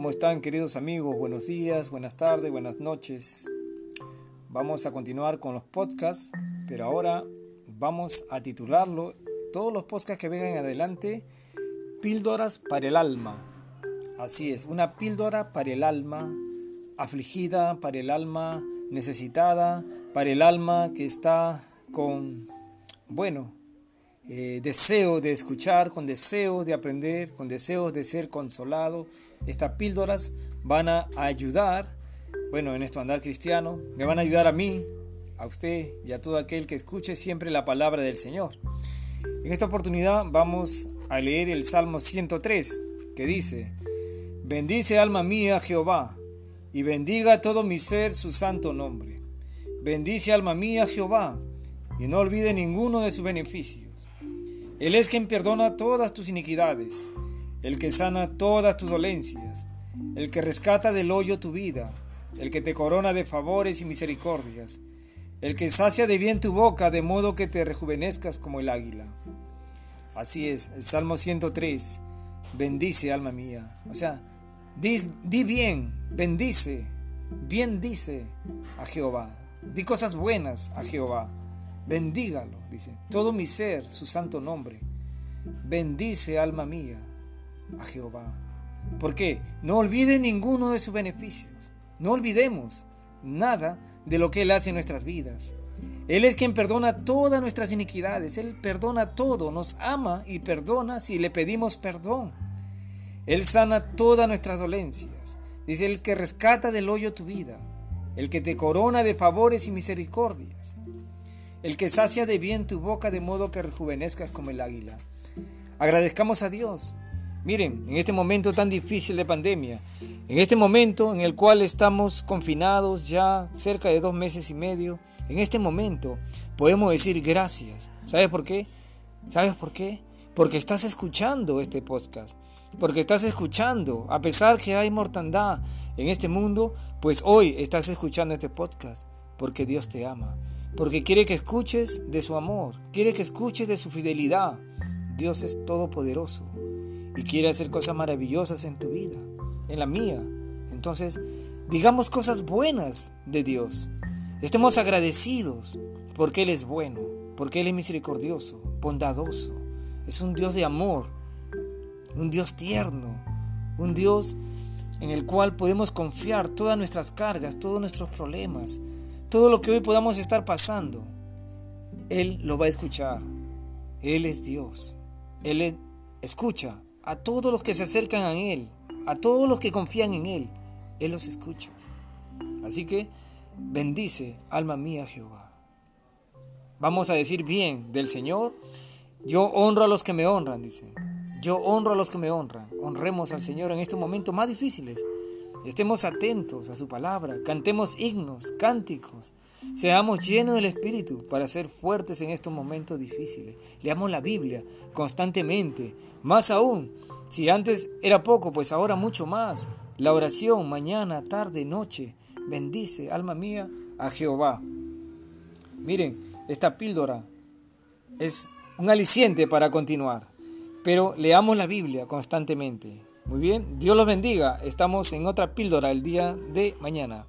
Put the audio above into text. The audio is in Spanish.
¿Cómo están queridos amigos? Buenos días, buenas tardes, buenas noches. Vamos a continuar con los podcasts, pero ahora vamos a titularlo, todos los podcasts que vengan adelante, píldoras para el alma. Así es, una píldora para el alma afligida, para el alma necesitada, para el alma que está con, bueno, eh, deseo de escuchar, con deseos de aprender, con deseos de ser consolado. Estas píldoras van a ayudar, bueno, en esto andar cristiano, me van a ayudar a mí, a usted y a todo aquel que escuche siempre la palabra del Señor. En esta oportunidad vamos a leer el Salmo 103, que dice, Bendice alma mía Jehová, y bendiga todo mi ser su santo nombre. Bendice alma mía Jehová, y no olvide ninguno de sus beneficios. Él es quien perdona todas tus iniquidades, el que sana todas tus dolencias, el que rescata del hoyo tu vida, el que te corona de favores y misericordias, el que sacia de bien tu boca de modo que te rejuvenezcas como el águila. Así es, el Salmo 103, bendice alma mía. O sea, di, di bien, bendice, bien dice a Jehová, di cosas buenas a Jehová. Bendígalo, dice, todo mi ser, su santo nombre. Bendice, alma mía, a Jehová. Porque no olvide ninguno de sus beneficios. No olvidemos nada de lo que Él hace en nuestras vidas. Él es quien perdona todas nuestras iniquidades. Él perdona todo, nos ama y perdona si le pedimos perdón. Él sana todas nuestras dolencias. Dice el que rescata del hoyo tu vida, el que te corona de favores y misericordias el que sacia de bien tu boca de modo que rejuvenezcas como el águila. Agradezcamos a Dios. Miren, en este momento tan difícil de pandemia, en este momento en el cual estamos confinados ya cerca de dos meses y medio, en este momento podemos decir gracias. ¿Sabes por qué? ¿Sabes por qué? Porque estás escuchando este podcast, porque estás escuchando, a pesar que hay mortandad en este mundo, pues hoy estás escuchando este podcast, porque Dios te ama porque quiere que escuches de su amor, quiere que escuches de su fidelidad. Dios es todopoderoso y quiere hacer cosas maravillosas en tu vida, en la mía. Entonces, digamos cosas buenas de Dios. Estemos agradecidos porque Él es bueno, porque Él es misericordioso, bondadoso. Es un Dios de amor, un Dios tierno, un Dios en el cual podemos confiar todas nuestras cargas, todos nuestros problemas, todo lo que hoy podamos estar pasando, Él lo va a escuchar. Él es Dios. Él escucha a todos los que se acercan a Él, a todos los que confían en Él. Él los escucha. Así que bendice, alma mía, Jehová. Vamos a decir bien del Señor. Yo honro a los que me honran, dice. Yo honro a los que me honran. Honremos al Señor en estos momentos más difíciles Estemos atentos a su palabra, cantemos himnos, cánticos, seamos llenos del Espíritu para ser fuertes en estos momentos difíciles. Leamos la Biblia constantemente, más aún, si antes era poco, pues ahora mucho más. La oración mañana, tarde, noche. Bendice, alma mía, a Jehová. Miren, esta píldora es un aliciente para continuar, pero leamos la Biblia constantemente. Muy bien, Dios los bendiga. Estamos en otra píldora el día de mañana.